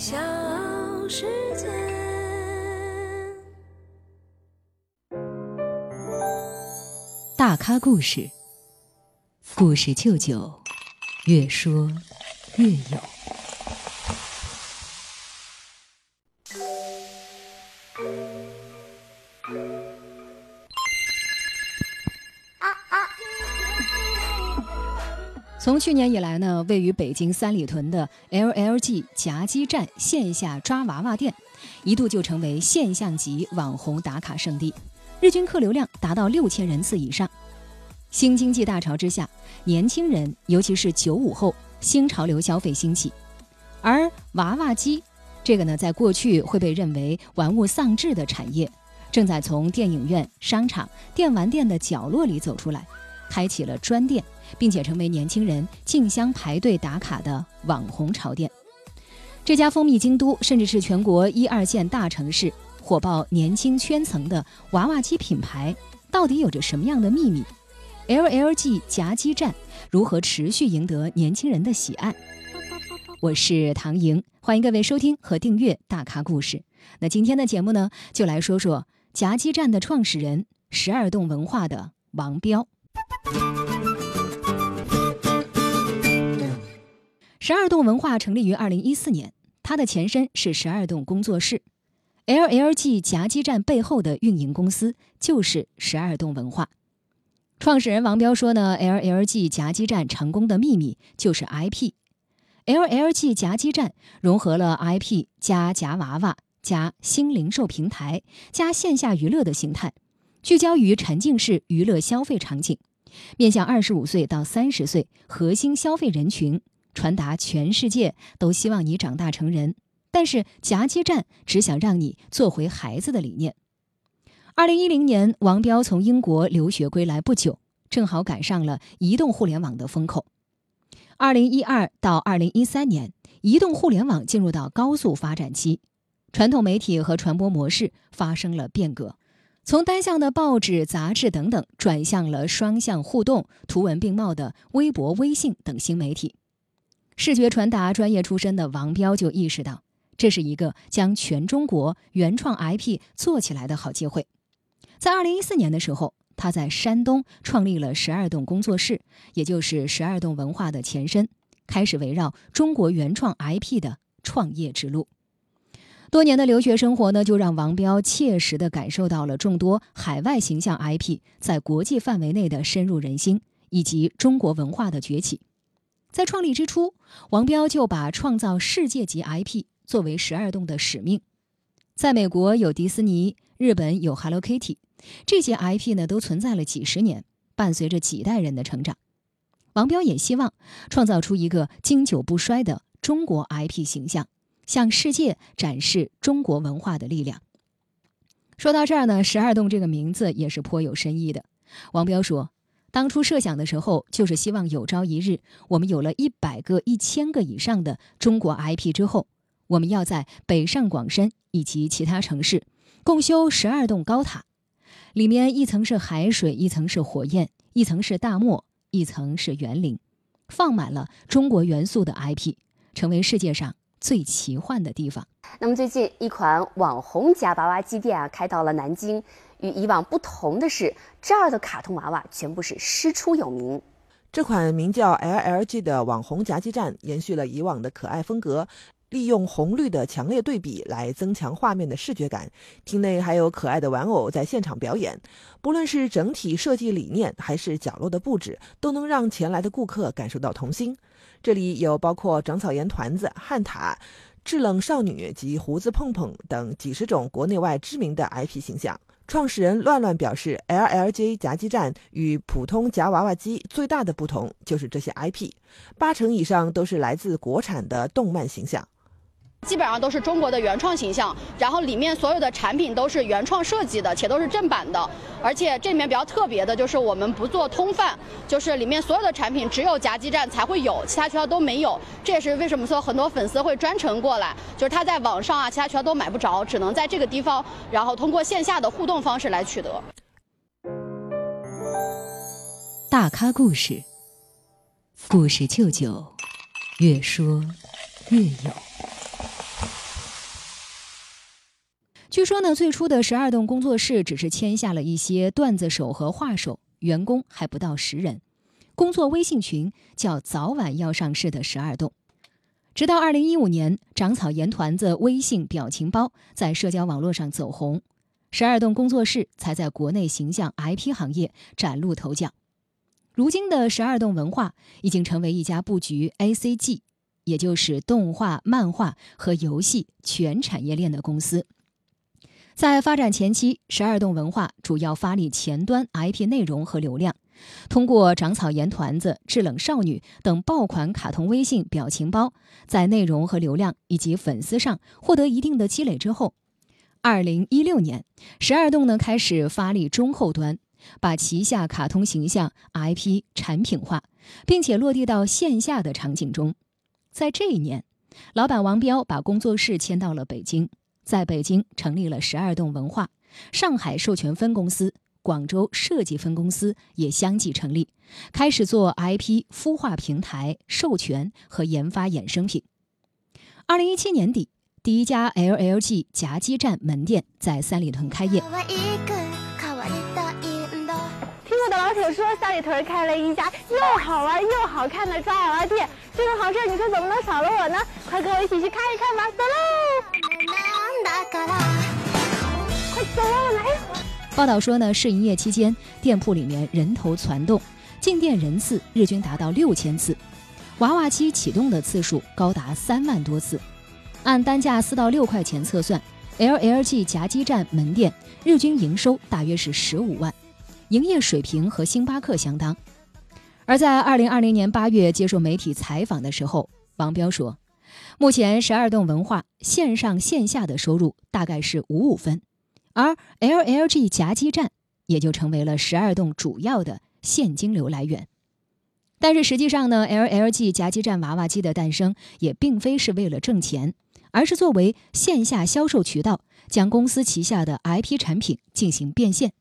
小世界。大咖故事，故事舅舅，越说越有。从去年以来呢，位于北京三里屯的 LLG 夹击站线下抓娃娃店，一度就成为现象级网红打卡圣地，日均客流量达到六千人次以上。新经济大潮之下，年轻人尤其是九五后新潮流消费兴起，而娃娃机这个呢，在过去会被认为玩物丧志的产业，正在从电影院、商场、电玩店的角落里走出来，开启了专店。并且成为年轻人竞相排队打卡的网红潮店。这家蜂蜜京都，甚至是全国一二线大城市、火爆年轻圈层的娃娃机品牌，到底有着什么样的秘密？LLG 夹击战如何持续赢得年轻人的喜爱？我是唐莹，欢迎各位收听和订阅《大咖故事》。那今天的节目呢，就来说说夹击战的创始人十二栋文化的王彪。十二栋文化成立于二零一四年，它的前身是十二栋工作室。LLG 夹击站背后的运营公司就是十二栋文化。创始人王彪说呢，LLG 夹击站成功的秘密就是 IP。LLG 夹击站融合了 IP 加夹娃娃加新零售平台加线下娱乐的形态，聚焦于沉浸式娱乐消费场景，面向二十五岁到三十岁核心消费人群。传达全世界都希望你长大成人，但是夹击战只想让你做回孩子的理念。二零一零年，王彪从英国留学归来不久，正好赶上了移动互联网的风口。二零一二到二零一三年，移动互联网进入到高速发展期，传统媒体和传播模式发生了变革，从单向的报纸、杂志等等，转向了双向互动、图文并茂的微博、微信等新媒体。视觉传达专业出身的王彪就意识到，这是一个将全中国原创 IP 做起来的好机会。在二零一四年的时候，他在山东创立了十二栋工作室，也就是十二栋文化的前身，开始围绕中国原创 IP 的创业之路。多年的留学生活呢，就让王彪切实地感受到了众多海外形象 IP 在国际范围内的深入人心，以及中国文化的崛起。在创立之初，王彪就把创造世界级 IP 作为十二栋的使命。在美国有迪士尼，日本有 Hello Kitty，这些 IP 呢都存在了几十年，伴随着几代人的成长。王彪也希望创造出一个经久不衰的中国 IP 形象，向世界展示中国文化的力量。说到这儿呢，十二栋这个名字也是颇有深意的。王彪说。当初设想的时候，就是希望有朝一日，我们有了一百个、一千个以上的中国 IP 之后，我们要在北上广深以及其他城市共修十二栋高塔，里面一层是海水，一层是火焰，一层是大漠，一层是园林，放满了中国元素的 IP，成为世界上最奇幻的地方。那么最近，一款网红夹娃娃机店啊，开到了南京。与以往不同的是，这儿的卡通娃娃全部是师出有名。这款名叫 LLG 的网红夹击战，延续了以往的可爱风格，利用红绿的强烈对比来增强画面的视觉感。厅内还有可爱的玩偶在现场表演，不论是整体设计理念，还是角落的布置，都能让前来的顾客感受到童心。这里有包括长草岩团子、汉塔、制冷少女及胡子碰碰等几十种国内外知名的 IP 形象。创始人乱乱表示，LLJ 夹击战与普通夹娃娃机最大的不同就是这些 IP，八成以上都是来自国产的动漫形象。基本上都是中国的原创形象，然后里面所有的产品都是原创设计的，且都是正版的。而且这里面比较特别的就是我们不做通贩，就是里面所有的产品只有夹击站才会有，其他渠道都没有。这也是为什么说很多粉丝会专程过来，就是他在网上啊，其他渠道都买不着，只能在这个地方，然后通过线下的互动方式来取得。大咖故事，故事舅舅，越说越有。据说呢，最初的十二栋工作室只是签下了一些段子手和画手，员工还不到十人。工作微信群叫“早晚要上市的十二栋”。直到二零一五年，长草盐团子微信表情包在社交网络上走红，十二栋工作室才在国内形象 IP 行业崭露头角。如今的十二栋文化已经成为一家布局 ACG，也就是动画、漫画和游戏全产业链的公司。在发展前期，十二栋文化主要发力前端 IP 内容和流量，通过长草岩团子、制冷少女等爆款卡通微信表情包，在内容和流量以及粉丝上获得一定的积累之后，二零一六年，十二栋呢开始发力中后端，把旗下卡通形象 IP 产品化，并且落地到线下的场景中。在这一年，老板王彪把工作室迁到了北京。在北京成立了十二栋文化，上海授权分公司、广州设计分公司也相继成立，开始做 IP 孵化平台、授权和研发衍生品。二零一七年底，第一家 LLG 夹击站门店在三里屯开业。听我的老铁说，三里屯开了一家又好玩又好看的抓娃娃店，这种好事你说怎么能少了我呢？快跟我一起去看一看吧，走喽！报道说呢，试营业期间，店铺里面人头攒动，进店人次日均达到六千次，娃娃机启动的次数高达三万多次。按单价四到六块钱测算，LLG 夹击站门店日均营收大约是十五万，营业水平和星巴克相当。而在二零二零年八月接受媒体采访的时候，王彪说。目前，十二栋文化线上线下的收入大概是五五分，而 LLG 夹击站也就成为了十二栋主要的现金流来源。但是实际上呢，LLG 夹击站娃娃机的诞生也并非是为了挣钱，而是作为线下销售渠道，将公司旗下的 IP 产品进行变现。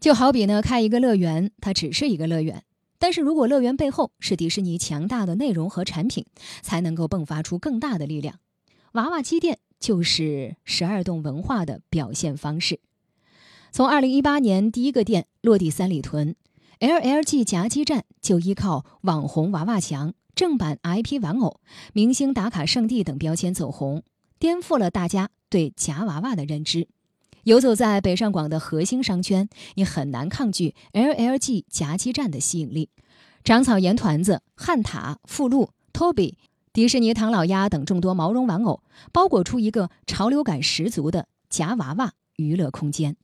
就好比呢，开一个乐园，它只是一个乐园。但是如果乐园背后是迪士尼强大的内容和产品，才能够迸发出更大的力量。娃娃机店就是十二栋文化的表现方式。从二零一八年第一个店落地三里屯，LLG 夹击站就依靠网红娃娃墙、正版 IP 玩偶、明星打卡圣地等标签走红，颠覆了大家对夹娃娃的认知。游走在北上广的核心商圈，你很难抗拒 LLG 夹击站的吸引力。长草盐团子、汉塔、富路、Toby、迪士尼唐老鸭等众多毛绒玩偶，包裹出一个潮流感十足的夹娃娃娱乐空间。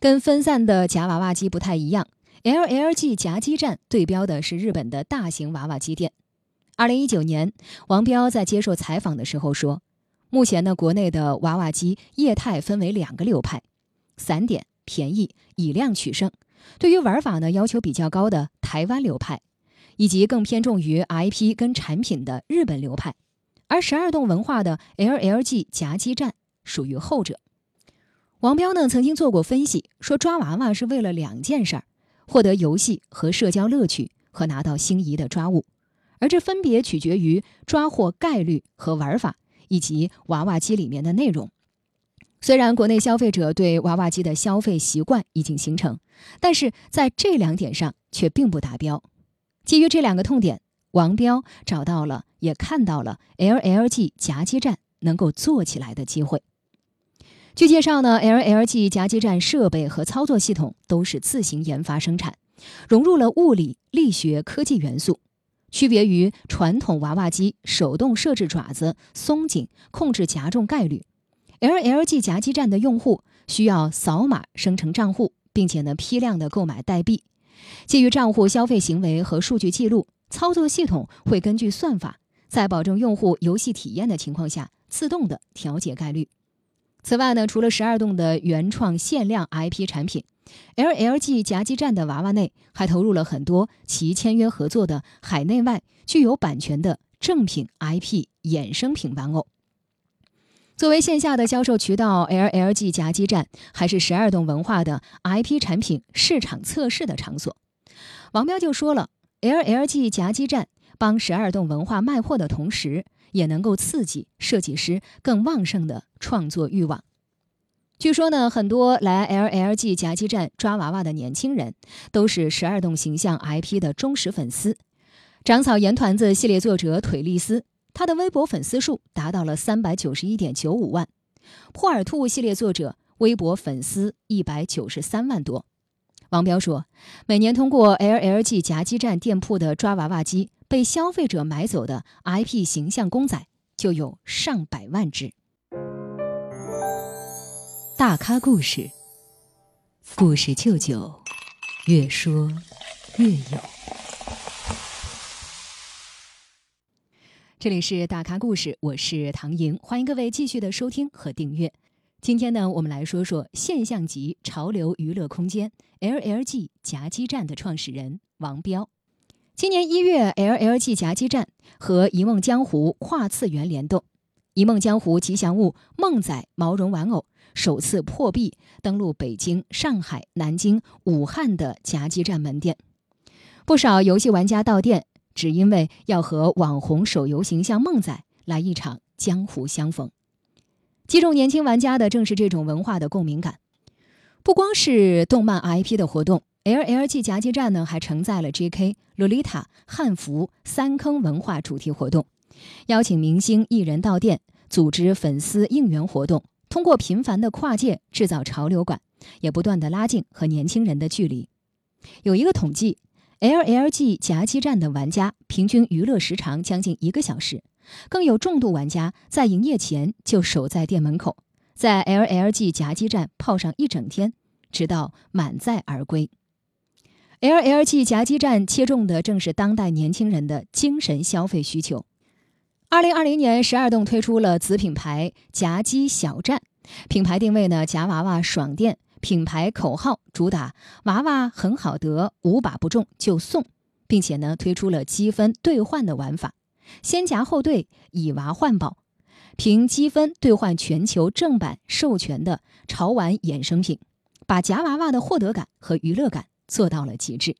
跟分散的夹娃娃机不太一样，LLG 夹击站对标的是日本的大型娃娃机店。二零一九年，王彪在接受采访的时候说：“目前呢，国内的娃娃机业态分为两个流派，散点、便宜、以量取胜。对于玩法呢要求比较高的台湾流派，以及更偏重于 IP 跟产品的日本流派。而十二栋文化的 LLG 夹击战属于后者。”王彪呢曾经做过分析，说抓娃娃是为了两件事儿：获得游戏和社交乐趣，和拿到心仪的抓物。而这分别取决于抓获概率和玩法，以及娃娃机里面的内容。虽然国内消费者对娃娃机的消费习惯已经形成，但是在这两点上却并不达标。基于这两个痛点，王彪找到了也看到了 LLG 夹击站能够做起来的机会。据介绍呢，LLG 夹击站设备和操作系统都是自行研发生产，融入了物理、力学、科技元素。区别于传统娃娃机手动设置爪子、松紧、控制夹重概率，LLG 夹击站的用户需要扫码生成账户，并且呢批量的购买代币。基于账户消费行为和数据记录，操作系统会根据算法，在保证用户游戏体验的情况下，自动的调节概率。此外呢，除了十二栋的原创限量 IP 产品，LLG 夹击站的娃娃内还投入了很多其签约合作的海内外具有版权的正品 IP 衍生品玩偶。作为线下的销售渠道，LLG 夹击站还是十二栋文化的 IP 产品市场测试的场所。王彪就说了，LLG 夹击站。帮十二栋文化卖货的同时，也能够刺激设计师更旺盛的创作欲望。据说呢，很多来 LLG 夹击站抓娃娃的年轻人，都是十二栋形象 IP 的忠实粉丝。长草盐团子系列作者腿丽丝，他的微博粉丝数达到了三百九十一点九五万；破耳兔系列作者微博粉丝一百九十三万多。王彪说，每年通过 LLG 夹击站店铺的抓娃娃机被消费者买走的 IP 形象公仔就有上百万只。大咖故事，故事舅舅，越说越有。这里是大咖故事，我是唐莹，欢迎各位继续的收听和订阅。今天呢，我们来说说现象级潮流娱乐空间 LLG 夹击站的创始人王彪。今年一月，LLG 夹击站和一梦江湖跨次元联动，一梦江湖吉祥物梦仔毛绒玩偶。首次破壁登陆北京、上海、南京、武汉的夹击站门店，不少游戏玩家到店，只因为要和网红手游形象梦仔来一场江湖相逢。击中年轻玩家的正是这种文化的共鸣感。不光是动漫 IP 的活动，LLG 夹击站呢还承载了 JK、洛丽塔、汉服三坑文化主题活动，邀请明星艺人到店，组织粉丝应援活动。通过频繁的跨界制造潮流感，也不断的拉近和年轻人的距离。有一个统计，LLG 夹击站的玩家平均娱乐时长将近一个小时，更有重度玩家在营业前就守在店门口，在 LLG 夹击站泡上一整天，直到满载而归。LLG 夹击站切中的正是当代年轻人的精神消费需求。二零二零年，十二栋推出了子品牌夹击小站，品牌定位呢夹娃娃爽店，品牌口号主打娃娃很好得，五把不中就送，并且呢推出了积分兑换的玩法，先夹后兑，以娃换宝，凭积分兑换全球正版授权的潮玩衍生品，把夹娃娃的获得感和娱乐感做到了极致。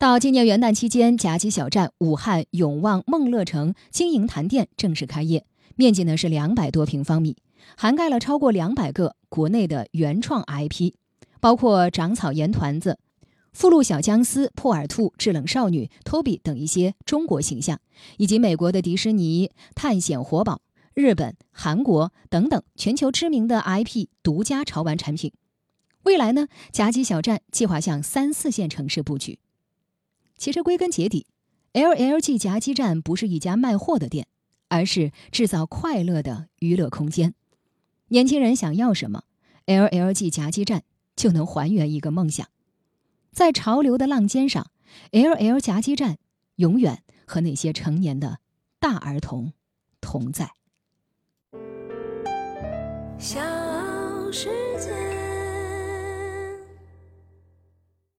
到今年元旦期间，夹击小站武汉永旺梦乐城经营坛店正式开业，面积呢是两百多平方米，涵盖了超过两百个国内的原创 IP，包括长草盐团子、附录小姜丝、破耳兔、制冷少女、托比等一些中国形象，以及美国的迪士尼、探险活宝、日本、韩国等等全球知名的 IP 独家潮玩产品。未来呢，夹击小站计划向三四线城市布局。其实归根结底，LLG 夹击站不是一家卖货的店，而是制造快乐的娱乐空间。年轻人想要什么，LLG 夹击站就能还原一个梦想。在潮流的浪尖上，LL 夹击站永远和那些成年的大儿童同在。小世界。